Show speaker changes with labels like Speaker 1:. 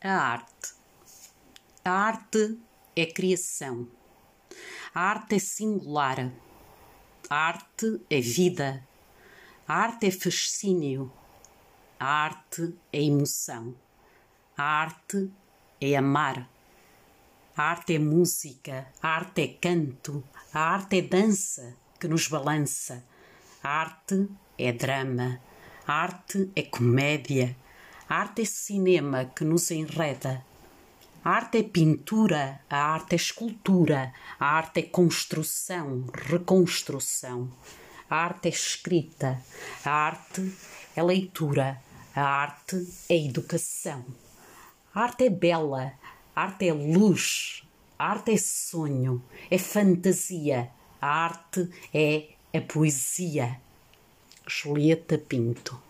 Speaker 1: A arte. A arte é criação. A arte é singular. A arte é vida. A arte é fascínio. A arte é emoção. A arte é amar. A arte é música. A arte é canto. A arte é dança que nos balança. A arte é drama. A arte é comédia. A arte é cinema que nos enreda. A arte é pintura, a arte é escultura, a arte é construção, reconstrução. A arte é escrita, a arte é leitura, a arte é educação. A arte é bela, a arte é luz, a arte é sonho, é fantasia, a arte é a poesia. Julieta Pinto